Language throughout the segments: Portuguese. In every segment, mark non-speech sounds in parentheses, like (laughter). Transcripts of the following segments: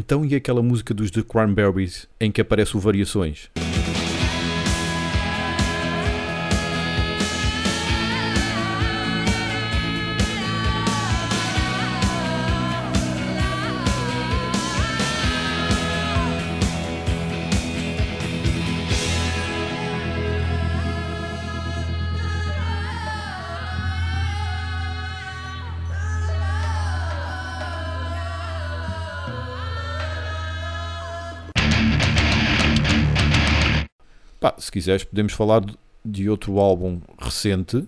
Então e aquela música dos The Cranberries em que aparece o Variações? Se quiseres, podemos falar de- outro álbum recente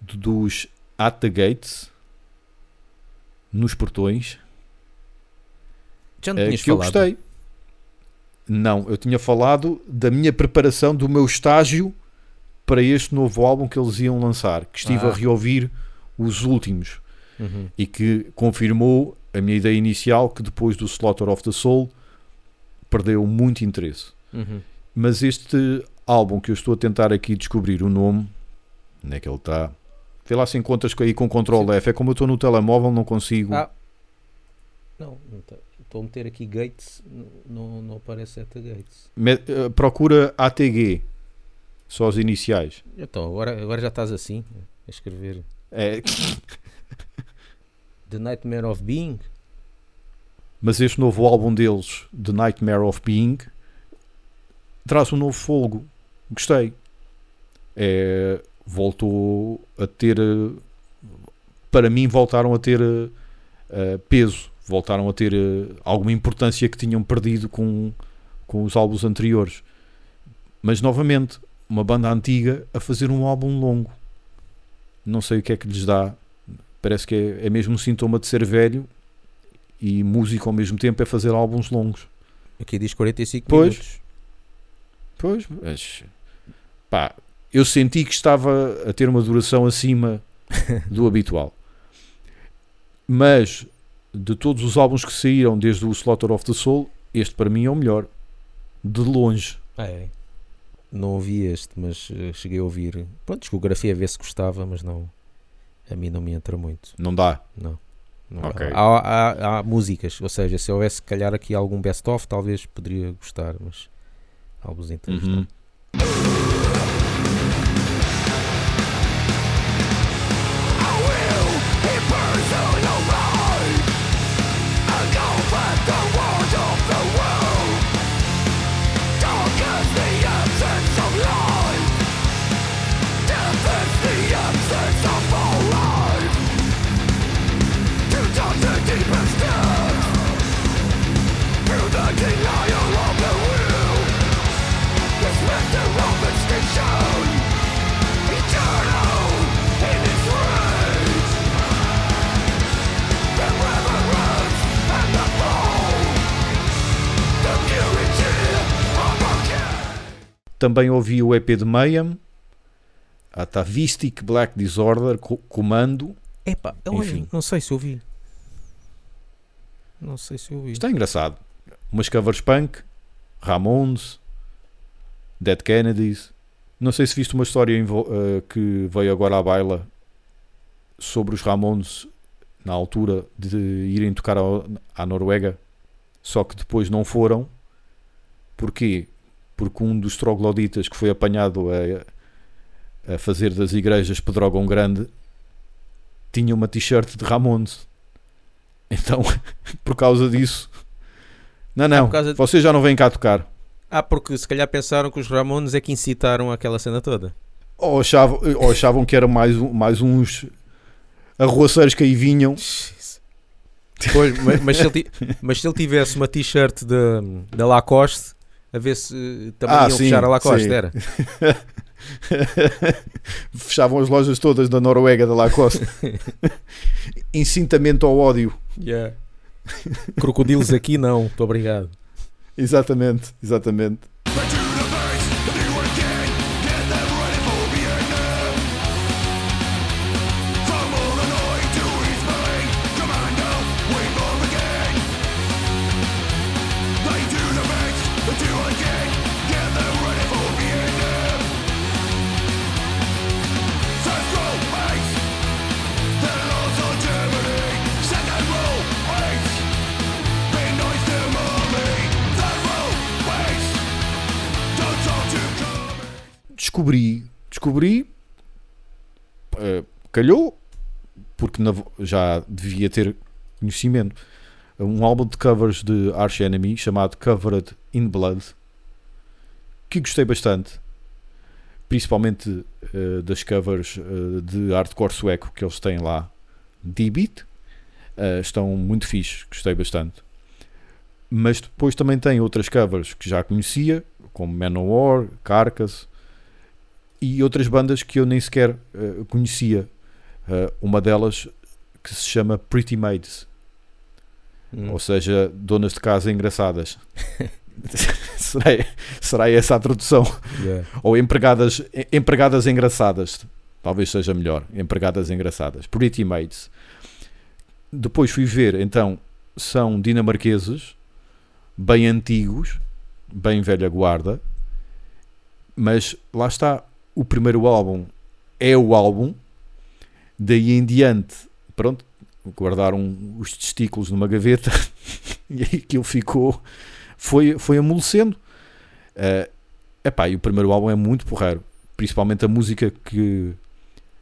dos At the Gates nos portões Já não eh, tinhas que eu falado. gostei. Não, eu tinha falado da minha preparação, do meu estágio para este novo álbum que eles iam lançar, que estive Ah. a reouvir os últimos Uhum. e que confirmou a minha ideia inicial que depois do Slaughter of the Soul perdeu muito interesse. Uhum. Mas este álbum que eu estou a tentar aqui descobrir o nome, onde é que ele está? Vê lá se encontras aí com Ctrl F. É como eu estou no telemóvel, não consigo. Ah. Não, não estou a meter aqui Gates, não, não aparece Eta Gates. Eh, procura ATG, só os iniciais. Então, agora, agora já estás assim, a escrever É, (laughs) The Nightmare of Being. mas este novo álbum deles, The Nightmare of Being, traz um novo fogo. Gostei. É, voltou a ter. Para mim, voltaram a ter eh, peso. Voltaram a ter eh, alguma importância que tinham perdido com, com os álbuns anteriores. Mas, novamente, uma banda antiga a fazer um álbum longo. Não sei o que é que lhes dá. Parece que é, é mesmo um sintoma de ser velho e música ao mesmo tempo é fazer álbuns longos. Aqui diz 45 Pois. minutos. Pois, mas pá, eu senti que estava a ter uma duração acima (laughs) do habitual. Mas de todos os álbuns que saíram desde o Slaughter of the Soul, este para mim é o melhor. De longe. É. Não ouvi este, mas eh, cheguei a ouvir. Pronto, discografia a ver se gostava, mas não. A mim não me entra muito. Não dá. Não. Não. Ok. Há, há- há músicas, ou seja, se houvesse se calhar aqui algum best-of, talvez poderia gostar, mas álbuns inteiros. Uhum. Também ouvi o EP de Mayhem, Atavistic Black Disorder, Co- Comando. Epá, olha, não sei se ouvi. Não sei se ouvi. Está engraçado. Umas covers punk, Ramones, Dead Kennedys. Não sei se viste uma história eh, que veio agora à baila sobre os Ramones na altura de irem tocar ao- à Noruega, só que depois não foram. Porquê? Porque um dos trogloditas que foi apanhado a, a fazer das igrejas Pedrógão Grande tinha uma t-shirt de Ramones. Então, (laughs) por causa disso. Não, não, causa de- vocês já não vêm cá tocar. Ah, porque se calhar pensaram que os Ramones é que incitaram aquela cena toda. Ou achavam, ou achavam que eram mais, mais uns arruaceiros que aí vinham. Pois, mas, mas se ele, mas se ele tivesse uma t-shirt da Lacoste, a ver se também Ah, iam sim, fechar a Lacoste, sim. era? (laughs) Fechavam as lojas todas da Noruega, da Lacoste. (laughs) Incitamento ao ódio. Crocodilos aqui não, muito obrigado. Exatamente, exatamente. Calhou, porque na, já devia ter conhecimento, um álbum de covers de Arch Enemy chamado Covered in Blood, que gostei bastante, principalmente uh, das covers uh, de hardcore sueco que eles têm lá, D-Beat, estão muito fixe, gostei bastante. Mas depois também tem outras covers que já conhecia, como Manowar, Carcass e outras bandas que eu nem sequer uh, conhecia. Uh, uma delas que se chama Pretty Maids, hum. ou seja, donas de casa engraçadas. (laughs) será, será essa a tradução? Yeah. Ou empregadas, empregadas engraçadas, talvez seja melhor. Empregadas engraçadas, Pretty Maids. Depois fui ver, então, são dinamarqueses, bem antigos, bem velha guarda, mas lá está, o primeiro álbum é o álbum, daí em diante, pronto, guardaram os testículos numa gaveta (laughs) e aquilo ficou, foi, foi amolecendo. Uh, epá, e o primeiro álbum é muito porreiro, principalmente a música que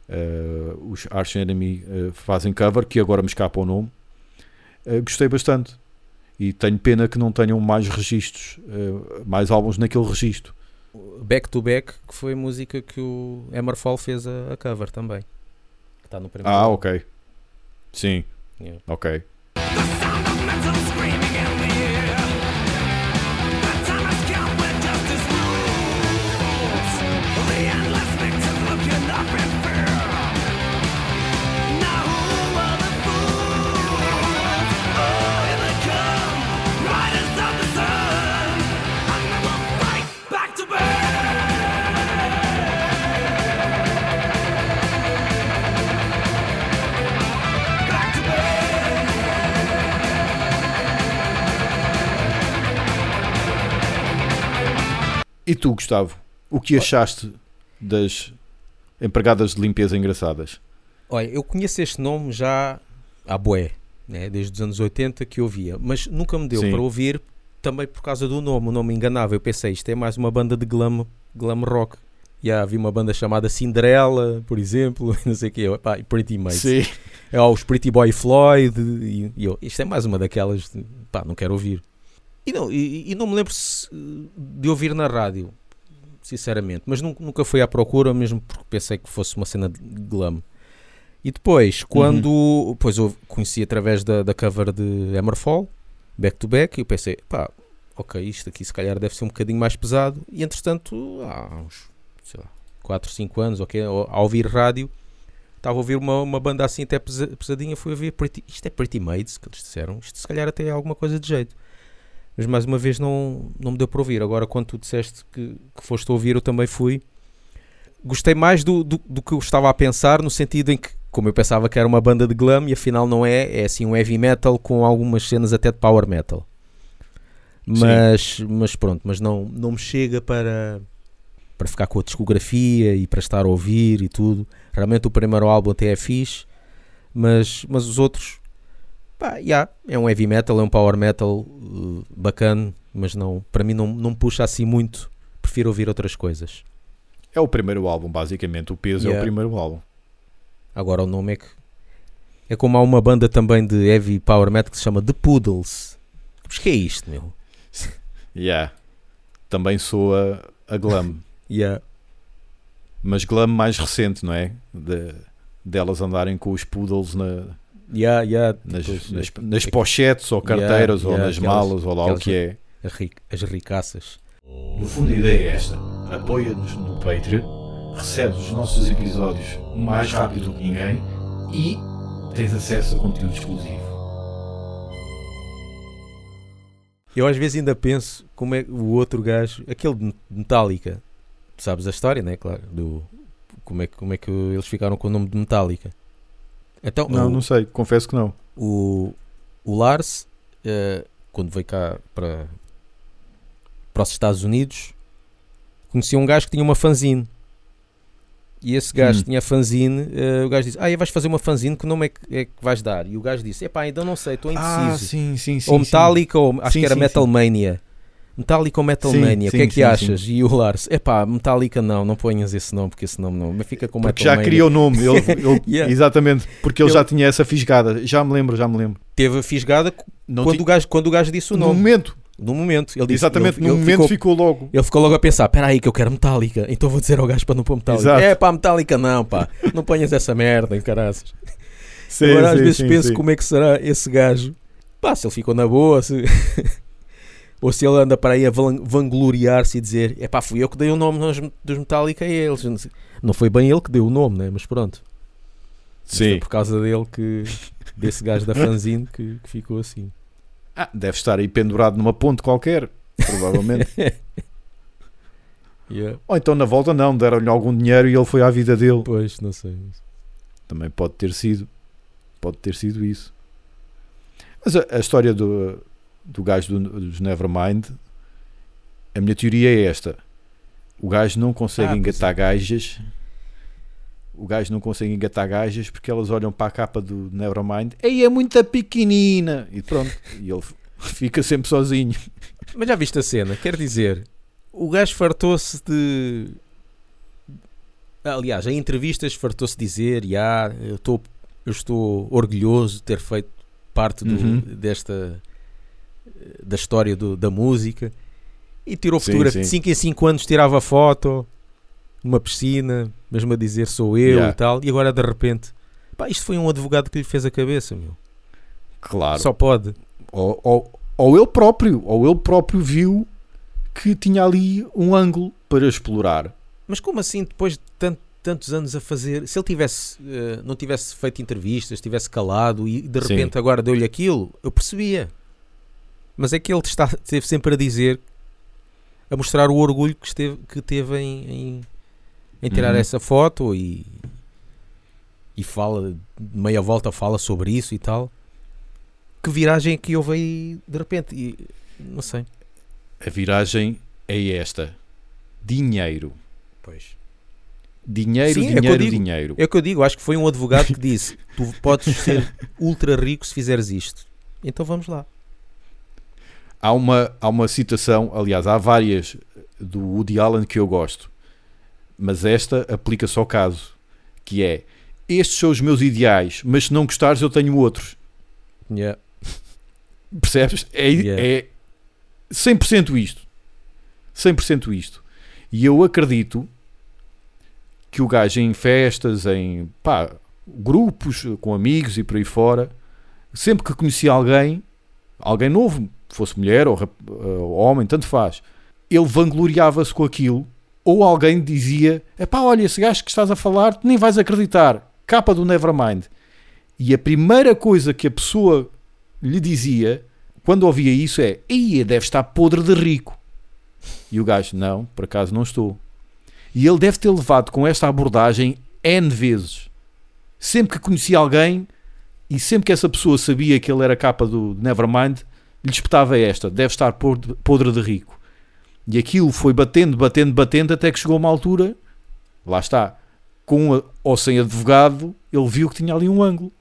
uh, os Arch Enemy uh, fazem cover, que agora me escapa o nome. Uh, gostei bastante. E tenho pena que não tenham mais registros, mais álbuns naquele registro. Back to Back, que foi música que o Emerfall fez a cover também. Está no primeiro. Ah, ok. Sim. Yeah. Ok. Tu, Gustavo, o que achaste das empregadas de limpeza engraçadas? Olha, eu conheço este nome já há boé, né? desde os anos 80 que ouvia, mas nunca me deu Sim. para ouvir também por causa do nome, o nome enganava. Eu pensei, isto é mais uma banda de glam, glam rock. E havia uma banda chamada Cinderella, por exemplo, (laughs) não sei o quê, pá, e Pretty Mates. Sim. É os Pretty Boy Floyd, e, e eu, isto é mais uma daquelas, pá, não quero ouvir. E não, e, e não me lembro de ouvir na rádio, sinceramente, mas nunca, nunca fui à procura, mesmo porque pensei que fosse uma cena de glam. E depois, quando. Uhum. Pois eu conheci através da, da cover de Hammerfall, back to back, e eu pensei, pá, ok, isto aqui se calhar deve ser um bocadinho mais pesado. E entretanto, há uns, sei lá, 4, 5 anos, ok, ao ouvir rádio, estava a ouvir uma, uma banda assim até pesadinha, fui a ver, pretty, isto é Pretty Maids, que eles disseram, isto se calhar até é alguma coisa de jeito mas mais uma vez não, não me deu para ouvir. Agora, quando tu disseste que, que foste a ouvir, eu também fui. Gostei mais do, do, do, que eu estava a pensar, no sentido em que, como eu pensava que era uma banda de glam, e afinal não é, é assim um heavy metal com algumas cenas até de power metal. Mas, mas pronto, mas não, não me chega para, para ficar com a discografia e para estar a ouvir e tudo. Realmente o primeiro álbum até é fixe, mas, mas os outros Pá, yeah, é um heavy metal, é um power metal uh, bacana, mas não, para mim não, não puxa assim muito. Prefiro ouvir outras coisas. É o primeiro álbum, basicamente. O peso yeah. é o primeiro álbum. Agora o nome é que. É como há uma banda também de heavy power metal que se chama The Poodles. Mas que é isto, meu? (laughs) Yeah. Também sou a, a glam. (laughs) yeah. Mas glam mais recente, não é? De, delas andarem com os poodles na, Yeah, yeah, nas, depois, nas, nas, pochetes ou carteiras yeah, ou nas aquelas, malas ou lá o que é. As ricaças. No fundo, a ideia é esta: apoia-nos no Patreon, recebes os nossos episódios mais rápido que ninguém e tens acesso a conteúdo exclusivo. Eu às vezes ainda penso como é o outro gajo, aquele de Metallica, tu sabes a história, né? Claro, do como é, como é que eles ficaram com o nome de Metallica. Então, não, o, não sei, confesso que não. O, o Lars, uh, quando veio cá para, para os Estados Unidos, conhecia um gajo que tinha uma fanzine. E esse gajo hum. tinha fanzine, uh, o gajo disse: Ah, vais fazer uma fanzine, que nome é que, é que vais dar? E o gajo disse: Epá, ainda não sei, estou indeciso. Ah, sim, sim, sim. Ou Metallica, ou acho que era Metal Mania. Metallica ou Metal Sim, Mania, o sim, que é que sim, achas? E o Lars, epá, Metallica não, não ponhas esse nome, porque esse nome não, mas fica com Porque Metal já Mania. queria o nome. Ele, (laughs) ele- Yeah. Exatamente, porque ele, Ele- já tinha essa fisgada. Já me lembro, já me lembro. Teve a fisgada Não quando, o gajo, quando o gajo disse o no nome. momento, No momento. Ele disse, exatamente, ele, no momento ficou, ficou logo. ele ficou logo a pensar: espera aí que eu quero Metallica, então vou dizer ao gajo para não pôr Metallica. Exato. É pá, Metallica não, pá, não ponhas essa merda, caraças. Sim, Agora às sim, vezes sim, penso sim. como é que será esse gajo. Pá, se ele ficou na boa, se... (laughs) ou se ele anda para aí a van- vangloriar-se e dizer: é pá, fui eu que dei o nome dos Metallica a eles. Não foi bem ele que deu o nome, né? Mas pronto. Sim. por causa dele que. desse gajo da fanzine que, que ficou assim. Ah, deve estar aí pendurado numa ponte qualquer, provavelmente. (laughs) Yeah. Ou então na volta não, deram-lhe algum dinheiro e ele foi à vida dele. Pois, não sei. Também pode ter sido. Pode ter sido isso. Mas a, a história do, do gajo do, dos Nevermind, a minha teoria é esta. O gajo não consegue Ah, engatar gajas. O gajo não consegue engatar gajas porque elas olham para a capa do Nevermind. Ei, é muito pequenina. E pronto. E ele (laughs) fica sempre sozinho. Mas já viste a cena? Quer dizer, o gajo fartou-se de. Aliás, em entrevistas fartou-se dizer: "Ya, eu, estou eu estou orgulhoso de ter feito parte do- Uhum. desta. Da história do- da música. E tirou Sim, fotografia. De sim. 5 em 5 anos tirava foto numa piscina, mesmo a dizer sou eu Ya. e tal. E agora de repente. Pá, isto foi um advogado que lhe fez a cabeça, meu. Claro. Só pode. Ou, ou, ou ele próprio, ou ele próprio viu que tinha ali um ângulo para explorar. Mas como assim, depois de tant- tantos anos a fazer, se ele tivesse, eh, não tivesse feito entrevistas, tivesse calado e de Sim. repente agora deu-lhe aquilo, eu percebia. Mas é que ele está, esteve sempre a dizer, a mostrar o orgulho que, esteve, que teve em, em, em tirar Uhum. essa foto e, e fala, de meia volta fala sobre isso e tal. Que viragem é que houve aí de repente? E, não sei. A viragem é esta: dinheiro. Pois. Dinheiro, Sim, é dinheiro, digo. dinheiro. É o que eu digo, acho que foi um advogado que disse: Tu podes ser ultra rico se fizeres isto. Então vamos lá. Há uma, há uma citação, aliás, há várias do Woody Allen que eu gosto, mas esta aplica-se ao caso, que é estes são os meus ideais, mas se não gostares eu tenho outros. Yeah. Percebes? É, Yeah. é 100% isto. 100% isto. E eu acredito que o gajo em festas, em pá, grupos com amigos e por aí fora, sempre que conhecia alguém, alguém novo, fosse mulher ou, ou homem, tanto faz, ele vangloriava-se com aquilo, ou alguém dizia: pá, olha, esse gajo que estás a falar, tu nem vais acreditar, capa do Nevermind. E a primeira coisa que a pessoa lhe dizia, quando ouvia isso, é: Ia, deve estar podre de rico. E o gajo: Não, por acaso não estou. E ele deve ter levado com esta abordagem N vezes. Sempre que conhecia alguém e sempre que essa pessoa sabia que ele era capa do Nevermind, lhe espetava esta: Deve estar podre de rico. E aquilo foi batendo, batendo, batendo, até que chegou uma altura, lá está, com ou sem advogado, ele viu que tinha ali um ângulo.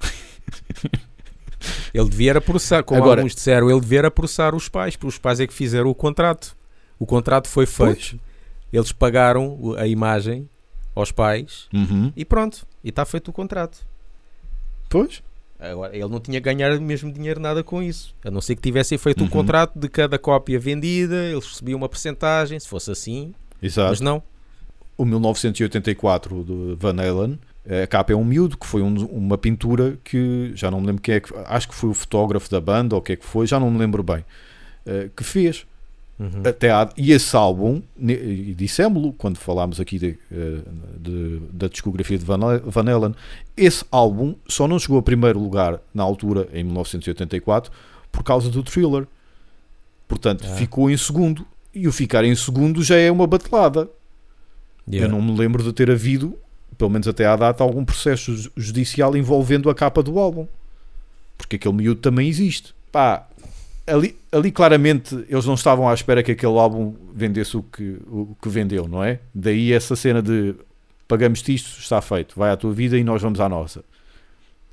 (laughs) Ele devia era processar, como Agora- alguns disseram, ele devia era processar os pais, porque os pais é que fizeram o contrato. O contrato foi feito, eles pagaram a imagem aos pais Uhum. e pronto, e está feito o contrato. Pois. Agora, ele não tinha ganhar mesmo dinheiro nada com isso. A não ser que tivessem feito Uhum. um contrato de cada cópia vendida, eles recebiam uma porcentagem, se fosse assim, Exato. mas não. o 1984 de Van Halen, a capa é um miúdo, que foi um- uma pintura que já não me lembro quem é que acho que foi o fotógrafo da banda ou o que é que foi, já não me lembro bem, eh, que fez. Uhum. Até há- e esse álbum, e dissemos-lo quando falámos aqui de, eh, de- da discografia de Van Ha- Van Halen, esse álbum só não chegou a primeiro lugar na altura, em 1984, por causa do thriller. Portanto, Ah. ficou em segundo. E o ficar em segundo já é uma batelada. Yeah. Eu não me lembro de ter havido, pelo menos até à data, algum processo ju- judicial envolvendo a capa do álbum. Porque aquele miúdo também existe. Pá, ali, ali claramente eles não estavam à espera que aquele álbum vendesse o que, o que vendeu, não é? Daí essa cena de pagamos-te isto, está feito, vai à tua vida e nós vamos à nossa.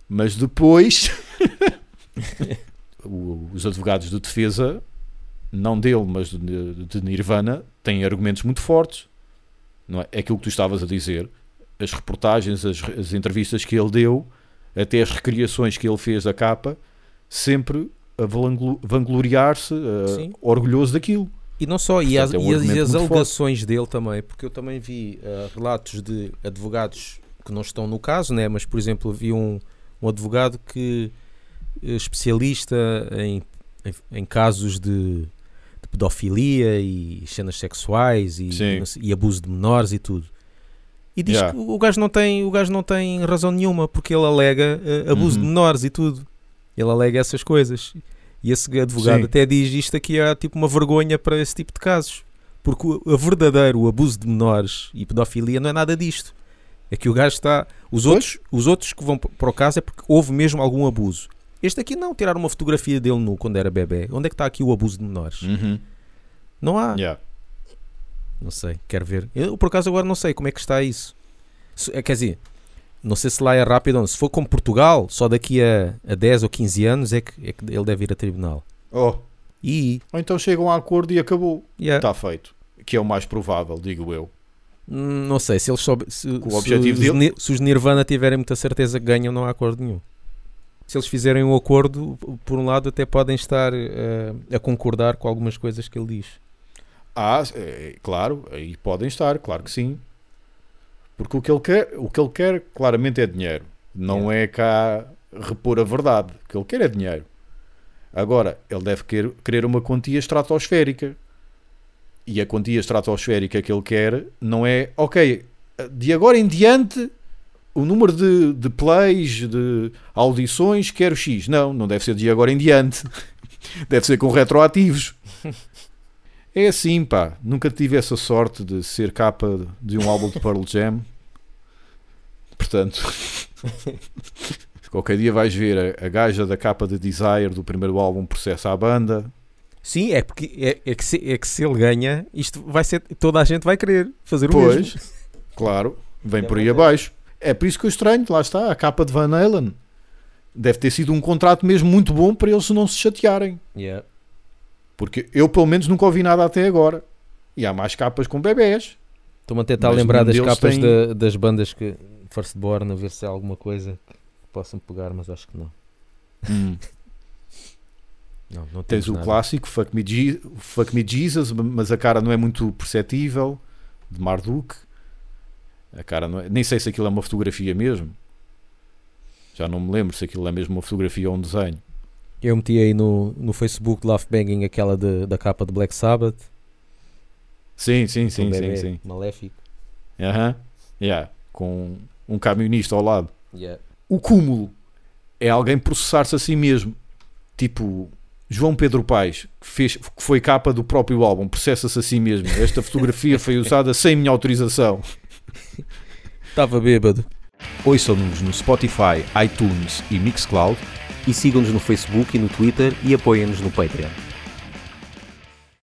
Mas depois, (laughs) os advogados de defesa não dele, mas de, de Nirvana, têm argumentos muito fortes. Não é? é aquilo que tu estavas a dizer. As reportagens, as, as entrevistas que ele deu, até as recriações que ele fez da capa, sempre a vanglo- vangloriar-se, uh, orgulhoso daquilo. E não só, e as, Portanto, é um e as- e alegações dele também, porque eu também vi eh, relatos de advogados que não estão no caso, né? mas por exemplo, vi um, um advogado que eh, especialista em, em, em casos de, de pedofilia e cenas sexuais e, e abuso de menores e tudo. E diz Yeah. que o gajo não tem, o gajo não tem razão nenhuma, porque ele alega eh, abuso de Uhum. menores e tudo. Ele alega essas coisas. E esse advogado Sim. até diz isto aqui é tipo uma vergonha para esse tipo de casos. Porque o, verdadeiro abuso de menores e pedofilia não é nada disto. É que o gajo está. Os Pois. outros, os outros que vão para o caso é porque houve mesmo algum abuso. Este aqui não, tirar uma fotografia dele nu quando era bebê. Onde é que está aqui o abuso de menores? Uhum. Não há. Yeah. Não sei, quero ver. Eu por acaso agora não sei como é que está isso. Se- é, quer dizer, não sei se lá é rápido ou não. Se for como Portugal, só daqui a, a 10 ou 15 anos é que, é que ele deve ir a tribunal. Oh, E. ou então chegam a acordo e acabou. yeah, Está feito. Que é o mais provável, digo eu. hum, Não sei, se eles soube, se, o se objetivo dele- se os Nirvana tiverem muita certeza que ganham, não há acordo nenhum. Se eles fizerem um acordo, por um lado, até podem estar eh, a concordar com algumas coisas que ele diz. Ah, é, claro, aí podem estar, claro que sim. Porque o que ele quer, o que ele quer claramente é dinheiro. Não é cá repor a verdade. O que ele quer é dinheiro. Agora, ele deve quer- querer uma quantia estratosférica. E a quantia estratosférica que ele quer não é, ok, de agora em diante o número de, de plays, de audições, quero X. Não, não deve ser de agora em diante. (laughs) deve ser com retroativos. (laughs) É assim, pá. Nunca tive essa sorte de ser capa de um álbum de Pearl Jam. Portanto, (laughs) qualquer dia vais ver a, a gaja da capa de Desire do primeiro álbum processa a banda. Sim, é porque é, é que se, é que se ele ganha, isto vai ser. Toda a gente vai querer fazer o Pois, mesmo. claro, vem É por aí verdade. abaixo. É por isso que eu estranho, lá está, a capa de Van Halen. Deve ter sido um contrato mesmo muito bom para eles não se chatearem. Yeah. Porque eu, pelo menos, nunca ouvi nada até agora. E há mais capas com bebés. Estou-me a tentar Mas lembrar das capas tem- da- das bandas que Firstborn, a ver se há alguma coisa que possam pegar, mas acho que não. Não, não Tens o nada. clássico Fuck Me, Fuck Me Jesus, mas a cara não é muito perceptível, de Marduk. A cara não é, nem sei se aquilo é uma fotografia mesmo. Já não me lembro se aquilo é mesmo uma fotografia ou um desenho. Eu meti aí no, no Facebook Love Banging aquela de- da capa de Black Sabbath. Sim, sim, sim, sim, sim. Maléfico. Aham. Yeah. Com um camionista ao lado. Yeah. O cúmulo é alguém processar-se a si mesmo. Tipo, João Pedro Paes, que, fez, que foi capa do próprio álbum, processa-se a si mesmo. Esta fotografia foi usada (laughs) sem minha autorização. Estava bêbado. Ouçam-nos no Spotify, iTunes e Mixcloud. E sigam-nos no Facebook e no Twitter e apoiem-nos no Patreon.